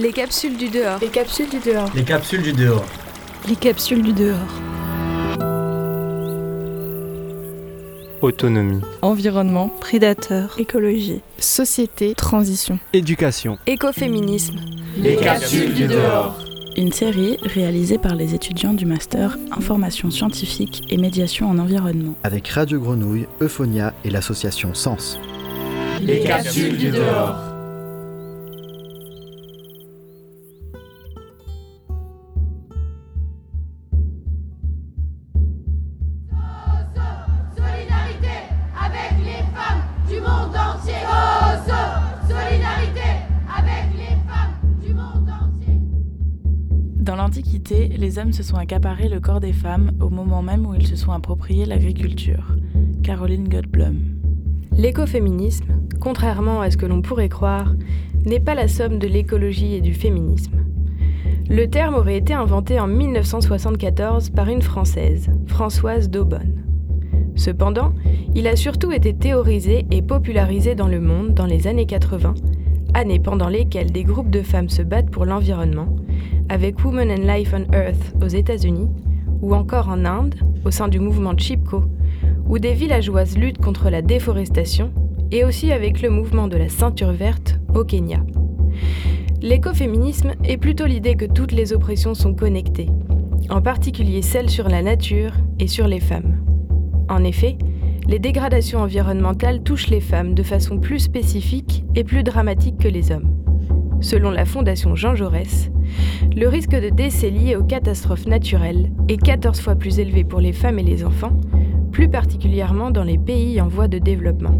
Les capsules du dehors. Les capsules du dehors. Les capsules du dehors. Les capsules du dehors. Autonomie. Environnement. Prédateur. Écologie. Société. Transition. Éducation. Écoféminisme. Les capsules du dehors. Une série réalisée par les étudiants du master Information scientifique et médiation en environnement. avec Radio Grenouille, Euphonia et l'association Sens. Les capsules du dehors. Les hommes se sont accaparés le corps des femmes au moment même où ils se sont appropriés l'agriculture. Caroline Goldblum. L'écoféminisme, contrairement à ce que l'on pourrait croire, n'est pas la somme de l'écologie et du féminisme. Le terme aurait été inventé en 1974 par une Française, Françoise Daubonne. Cependant, il a surtout été théorisé et popularisé dans le monde dans les années 80, années pendant lesquelles des groupes de femmes se battent pour l'environnement, avec Women and Life on Earth aux États-Unis, ou encore en Inde, au sein du mouvement Chipko, où des villageoises luttent contre la déforestation, et aussi avec le mouvement de la ceinture verte au Kenya. L'écoféminisme est plutôt l'idée que toutes les oppressions sont connectées, en particulier celles sur la nature et sur les femmes. En effet, les dégradations environnementales touchent les femmes de façon plus spécifique et plus dramatique que les hommes. Selon la Fondation Jean Jaurès, le risque de décès lié aux catastrophes naturelles est 14 fois plus élevé pour les femmes et les enfants, plus particulièrement dans les pays en voie de développement.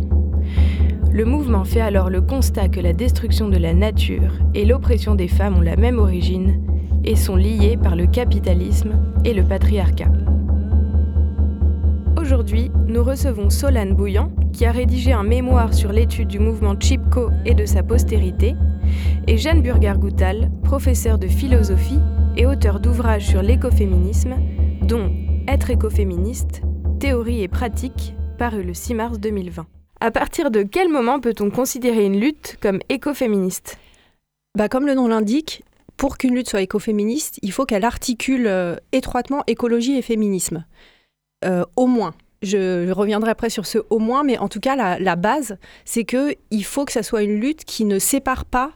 Le mouvement fait alors le constat que la destruction de la nature et l'oppression des femmes ont la même origine et sont liées par le capitalisme et le patriarcat. Aujourd'hui, nous recevons Solane Bouillant, qui a rédigé un mémoire sur l'étude du mouvement Chipko et de sa postérité, et Jeanne Burger-Goutal, professeure de philosophie et auteur d'ouvrages sur l'écoféminisme, dont Être écoféministe, théorie et pratique, paru le 6 mars 2020. À partir de quel moment peut-on considérer une lutte comme écoféministe? Bah, comme le nom l'indique, pour qu'une lutte soit écoféministe, il faut qu'elle articule euh, étroitement écologie et féminisme. Euh, au moins. Je, reviendrai après sur ce au moins, mais en tout cas, la, la base, c'est qu'il faut que ça soit une lutte qui ne sépare pas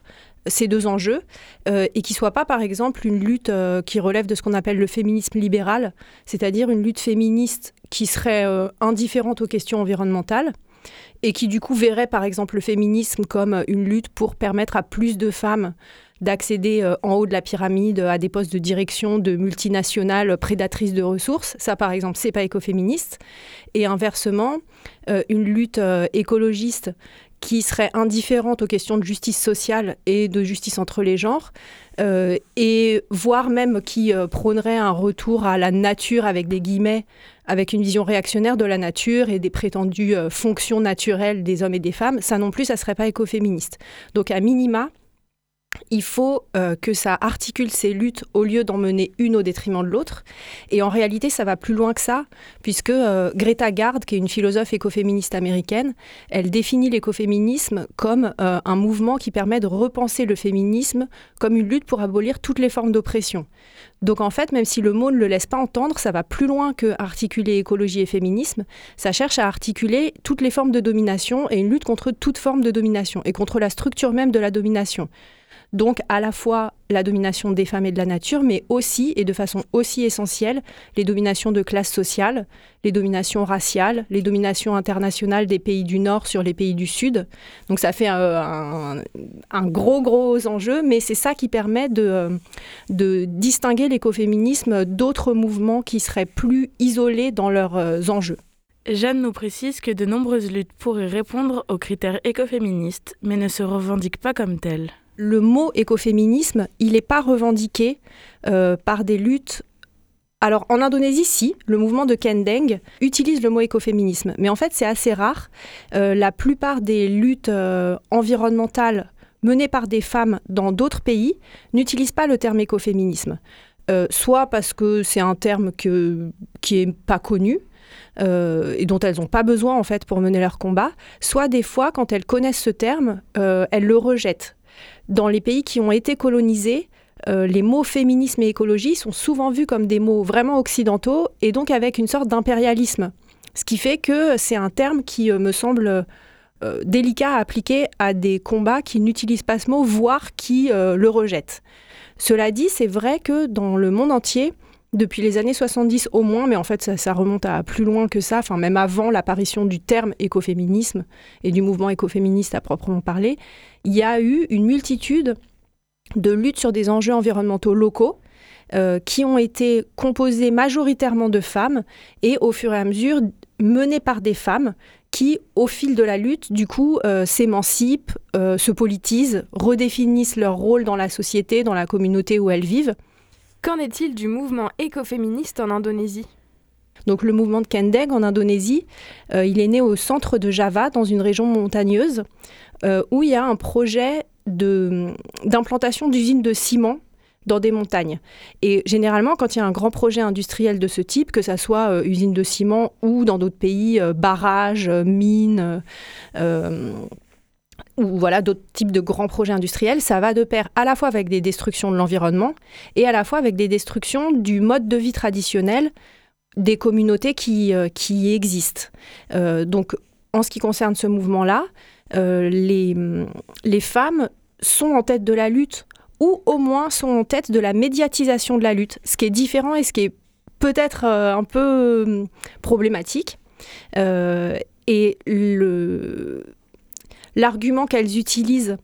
ces deux enjeux euh, et qui soit pas, par exemple, une lutte euh, qui relève de ce qu'on appelle le féminisme libéral, c'est-à-dire une lutte féministe qui serait euh, indifférente aux questions environnementales et qui du coup verrait par exemple le féminisme comme une lutte pour permettre à plus de femmes d'accéder euh, en haut de la pyramide à des postes de direction de multinationales prédatrices de ressources. Ça, par exemple, c'est pas écoféministe. Et inversement, euh, une lutte euh, écologiste qui serait indifférente aux questions de justice sociale et de justice entre les genres, et voire même qui prônerait un retour à la nature avec des guillemets, avec une vision réactionnaire de la nature et des prétendues fonctions naturelles des hommes et des femmes, ça non plus, ça serait pas écoféministe. Donc à minima, il faut euh, que ça articule ces luttes au lieu d'en mener une au détriment de l'autre. Et en réalité, ça va plus loin que ça, puisque euh, Greta Gard, qui est une philosophe écoféministe américaine, elle définit l'écoféminisme comme euh, un mouvement qui permet de repenser le féminisme comme une lutte pour abolir toutes les formes d'oppression. Donc en fait, même si le mot ne le laisse pas entendre, ça va plus loin que articuler écologie et féminisme. Ça cherche à articuler toutes les formes de domination et une lutte contre toute forme de domination et contre la structure même de la domination. Donc à la fois la domination des femmes et de la nature, mais aussi, et de façon aussi essentielle, les dominations de classe sociale, les dominations raciales, les dominations internationales des pays du Nord sur les pays du Sud. Donc ça fait euh, un, gros, gros enjeu, mais c'est ça qui permet de, euh, de distinguer l'écoféminisme d'autres mouvements qui seraient plus isolés dans leurs euh, enjeux. Jeanne nous précise que de nombreuses luttes pourraient répondre aux critères écoféministes, mais ne se revendiquent pas comme telles. Le mot écoféminisme, il n'est pas revendiqué euh, par des luttes. Alors en Indonésie, si, le mouvement de Kendeng utilise le mot écoféminisme, mais en fait c'est assez rare. Euh, la plupart des luttes euh, environnementales menées par des femmes dans d'autres pays n'utilisent pas le terme écoféminisme. Soit parce que c'est un terme qui est pas connu, et dont elles n'ont pas besoin en fait pour mener leur combat, soit des fois quand elles connaissent ce terme, elles le rejettent. Dans les pays qui ont été colonisés, euh, les mots féminisme et écologie sont souvent vus comme des mots vraiment occidentaux et donc avec une sorte d'impérialisme. Ce qui fait que c'est un terme qui me semble délicat à appliquer à des combats qui n'utilisent pas ce mot, voire qui le rejettent. Cela dit, c'est vrai que dans le monde entier, depuis les années 70 au moins, mais en fait ça, remonte à plus loin que ça, enfin même avant l'apparition du terme écoféminisme et du mouvement écoféministe à proprement parler, il y a eu une multitude de luttes sur des enjeux environnementaux locaux euh, qui ont été composés majoritairement de femmes et au fur et à mesure menées par des femmes qui, au fil de la lutte, du coup, euh, s'émancipent, euh, se politisent, redéfinissent leur rôle dans la société, dans la communauté où elles vivent. Qu'en est-il du mouvement écoféministe en Indonésie? Donc le mouvement de Kendeg en Indonésie, euh, il est né au centre de Java, dans une région montagneuse, euh, où il y a un projet d'implantation d'usines de ciment dans des montagnes. Et généralement, quand il y a un grand projet industriel de ce type, que ce soit euh, usine de ciment ou dans d'autres pays, barrages, mines, ou voilà d'autres types de grands projets industriels, ça va de pair à la fois avec des destructions de l'environnement et à la fois avec des destructions du mode de vie traditionnel des communautés qui, euh, existent. Euh, donc en ce qui concerne ce mouvement-là, euh, les, les femmes sont en tête de la lutte ou au moins sont en tête de la médiatisation de la lutte, ce qui est différent et ce qui est peut-être un peu problématique. et le, l'argument qu'elles utilisent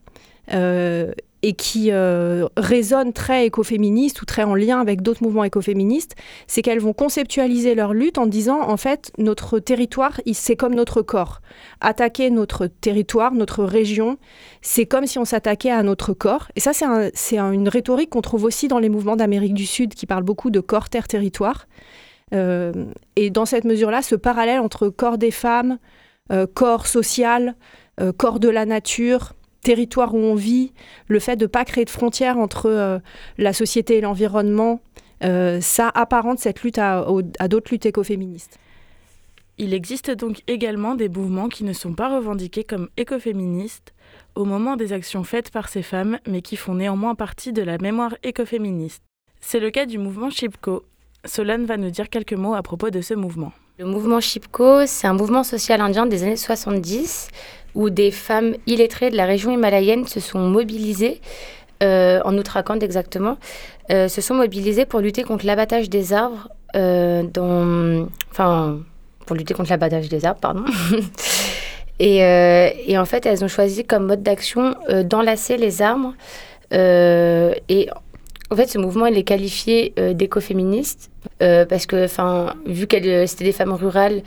euh, et qui euh, résonne très écoféministe ou très en lien avec d'autres mouvements écoféministes, c'est qu'elles vont conceptualiser leur lutte en disant en fait notre territoire c'est comme notre corps. Attaquer notre territoire, notre région, c'est comme si on s'attaquait à notre corps. Et ça c'est une rhétorique qu'on trouve aussi dans les mouvements d'Amérique du Sud qui parlent beaucoup de corps, terre, territoire. Euh, et dans cette mesure-là, ce parallèle entre corps des femmes, corps social, euh, corps de la nature, territoire où on vit, le fait de ne pas créer de frontières entre euh, la société et l'environnement, euh, ça apparente cette lutte à, d'autres luttes écoféministes. Il existe donc également des mouvements qui ne sont pas revendiqués comme écoféministes au moment des actions faites par ces femmes, mais qui font néanmoins partie de la mémoire écoféministe. C'est le cas du mouvement Chipko. Solane va nous dire quelques mots à propos de ce mouvement. Le mouvement Chipko, c'est un mouvement social indien des années 70 où des femmes illettrées de la région himalayenne se sont mobilisées, euh, en Outtarakhand exactement, euh, se sont mobilisées pour lutter contre l'abattage des arbres, euh, enfin, pour lutter contre l'abattage des arbres, pardon. et, et, en fait, elles ont choisi comme mode d'action d'enlacer les arbres. et en fait, ce mouvement, il est qualifié d'écoféministe parce que, enfin, vu qu'elles c'était des femmes rurales,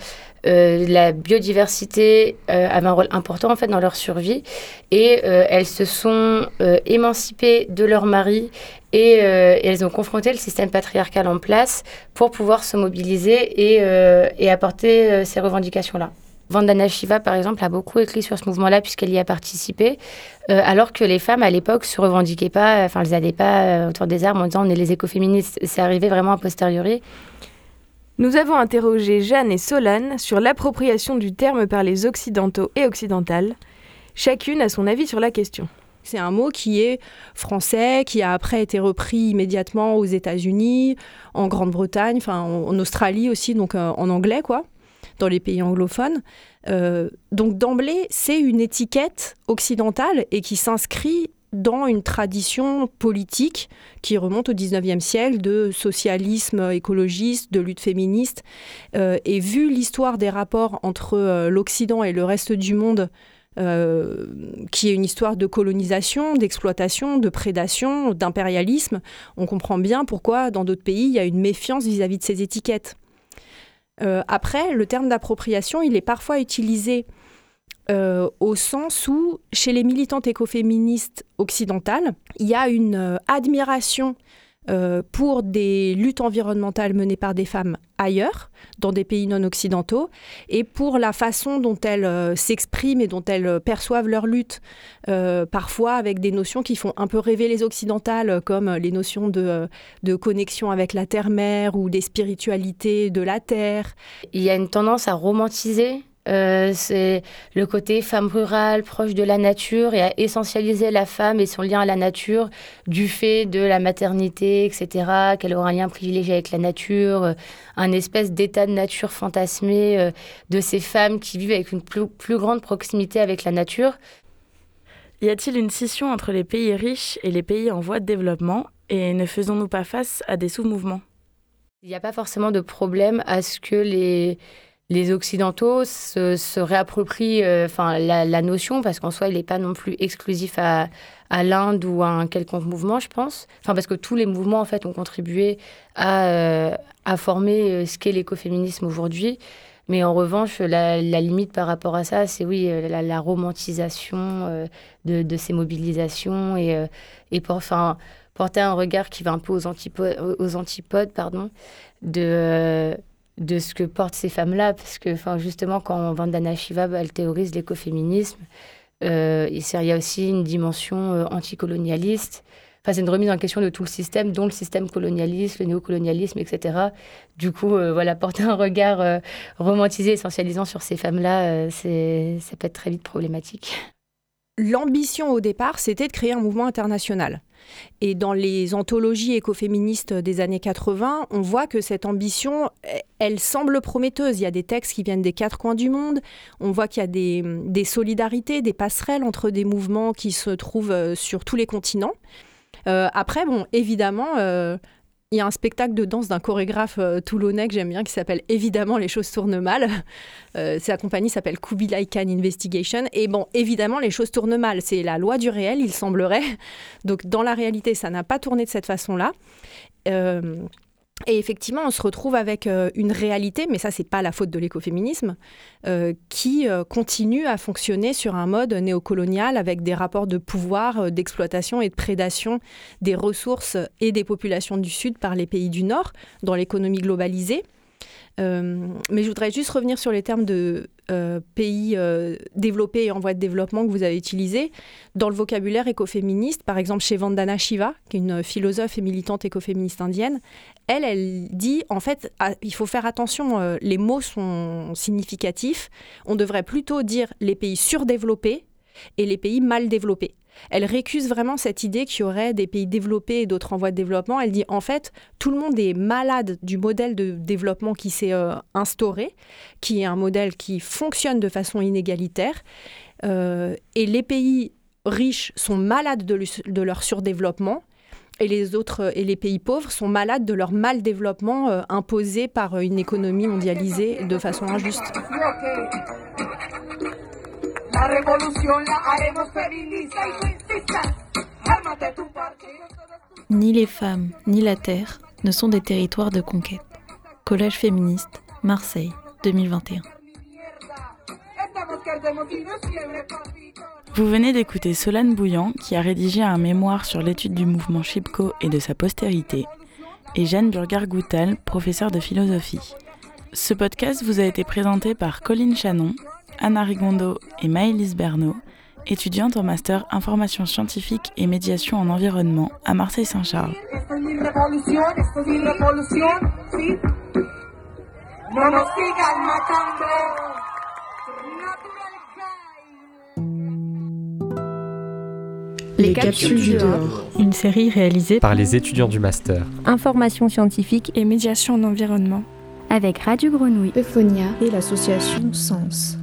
euh, la biodiversité euh, avait un rôle important en fait dans leur survie et euh, elles se sont émancipées de leur mari et, elles ont confronté le système patriarcal en place pour pouvoir se mobiliser et, apporter ces revendications-là. Vandana Shiva, par exemple, a beaucoup écrit sur ce mouvement-là puisqu'elle y a participé, alors que les femmes à l'époque se revendiquaient pas, enfin, elles n'allaient pas autour des armes en disant on est les écoféministes. C'est arrivé vraiment a posteriori. Nous avons interrogé Jeanne et Solane sur l'appropriation du terme par les occidentaux et occidentales. Chacune a son avis sur la question. C'est un mot qui est français, qui a après été repris immédiatement aux États-Unis, en Grande-Bretagne, enfin en, Australie aussi, donc euh, en anglais quoi, dans les pays anglophones. Euh, donc d'emblée, c'est une étiquette occidentale et qui s'inscrit dans une tradition politique qui remonte au 19e siècle de socialisme écologiste, de lutte féministe. Euh, et vu l'histoire des rapports entre euh, l'Occident et le reste du monde, qui est une histoire de colonisation, d'exploitation, de prédation, d'impérialisme, on comprend bien pourquoi dans d'autres pays, il y a une méfiance vis-à-vis -vis de ces étiquettes. Après, le terme d'appropriation, il est parfois utilisé euh, au sens où, chez les militantes écoféministes occidentales, il y a une euh, admiration euh, pour des luttes environnementales menées par des femmes ailleurs, dans des pays non occidentaux, et pour la façon dont elles s'expriment et dont elles perçoivent leur lutte, parfois avec des notions qui font un peu rêver les occidentales, comme les notions de, de connexion avec la terre-mère ou des spiritualités de la terre. Il y a une tendance à romantiser Euh, c'est le côté femme rurale, proche de la nature, et à essentialiser la femme et son lien à la nature du fait de la maternité, etc., qu'elle aura un lien privilégié avec la nature, euh, un espèce d'état de nature fantasmé euh, de ces femmes qui vivent avec une plus, plus grande proximité avec la nature. Y a-t-il une scission entre les pays riches et les pays en voie de développement, et ne faisons-nous pas face à des sous-mouvements? Il n'y a pas forcément de problème à ce que les les Occidentaux se, réapproprient euh, la, notion, parce qu'en soi, il n'est pas non plus exclusif à, l'Inde ou à un quelconque mouvement, je pense. Enfin, parce que tous les mouvements, en fait, ont contribué à, euh, former euh, ce qu'est l'écoféminisme aujourd'hui. Mais en revanche, la, limite par rapport à ça, c'est oui, la, romantisation de, ces mobilisations et, porter un regard qui va un peu aux antipodes, aux antipodes pardon, de de ce que portent ces femmes-là, parce que enfin, justement, quand Vandana Shiva elle théorise l'écoféminisme, euh, il y a aussi une dimension euh, anticolonialiste. Enfin, c'est une remise en question de tout le système, dont le système colonialiste, le néocolonialisme, etc. Du coup, euh, voilà, porter un regard romantisé, essentialisant sur ces femmes-là, ça peut être très vite problématique. L'ambition au départ, c'était de créer un mouvement international. Et dans les anthologies écoféministes des années 80, on voit que cette ambition, elle semble prometteuse. Il y a des textes qui viennent des quatre coins du monde. On voit qu'il y a des, solidarités, des passerelles entre des mouvements qui se trouvent euh, sur tous les continents. Euh, après, bon, évidemment, euh, il y a un spectacle de danse d'un chorégraphe euh, toulonnais que j'aime bien qui s'appelle Évidemment, les choses tournent mal. Euh, sa compagnie s'appelle Kubilai Khan Investigation. Et bon, évidemment, les choses tournent mal. C'est la loi du réel, il semblerait. Donc, dans la réalité, ça n'a pas tourné de cette façon-là. Euh, et effectivement, on se retrouve avec euh, une réalité, mais ça, c'est pas la faute de l'écoféminisme, euh, qui euh, continue à fonctionner sur un mode néocolonial avec des rapports de pouvoir, d'exploitation et de prédation des ressources et des populations du Sud par les pays du Nord dans l'économie globalisée. Mais je voudrais juste revenir sur les termes de pays développés et en voie de développement que vous avez utilisés. Dans le vocabulaire écoféministe, par exemple chez Vandana Shiva, qui est une philosophe et militante écoféministe indienne, elle, elle dit en fait, ah, il faut faire attention, les mots sont significatifs. On devrait plutôt dire les pays surdéveloppés et les pays mal développés. Elle récuse vraiment cette idée qu'il y aurait des pays développés et d'autres en voie de développement. Elle dit en fait, tout le monde est malade du modèle de développement qui s'est euh, instauré, qui est un modèle qui fonctionne de façon inégalitaire. Euh, et les pays riches sont malades de, leur surdéveloppement. Et les autres et les pays pauvres sont malades de leur mal développement euh, imposé par une économie mondialisée de façon injuste. Ni les femmes, ni la terre ne sont des territoires de conquête. Collège féministe, Marseille, 2021. Vous venez d'écouter Solane Bouillant qui a rédigé un mémoire sur l'étude du mouvement Chipko et de sa postérité, et Jeanne Burgar-Goutal, professeure de philosophie. Ce podcast vous a été présenté par Colline Chanon, Anna Rigondo et Maëlys Bernot, étudiantes en master information scientifique et médiation en environnement à Marseille-Saint-Charles. Les capsules du dehors. Une série réalisée par les étudiants du master. Information scientifique et médiation en environnement. Avec Radio Grenouille, Euphonia et l'association Sens.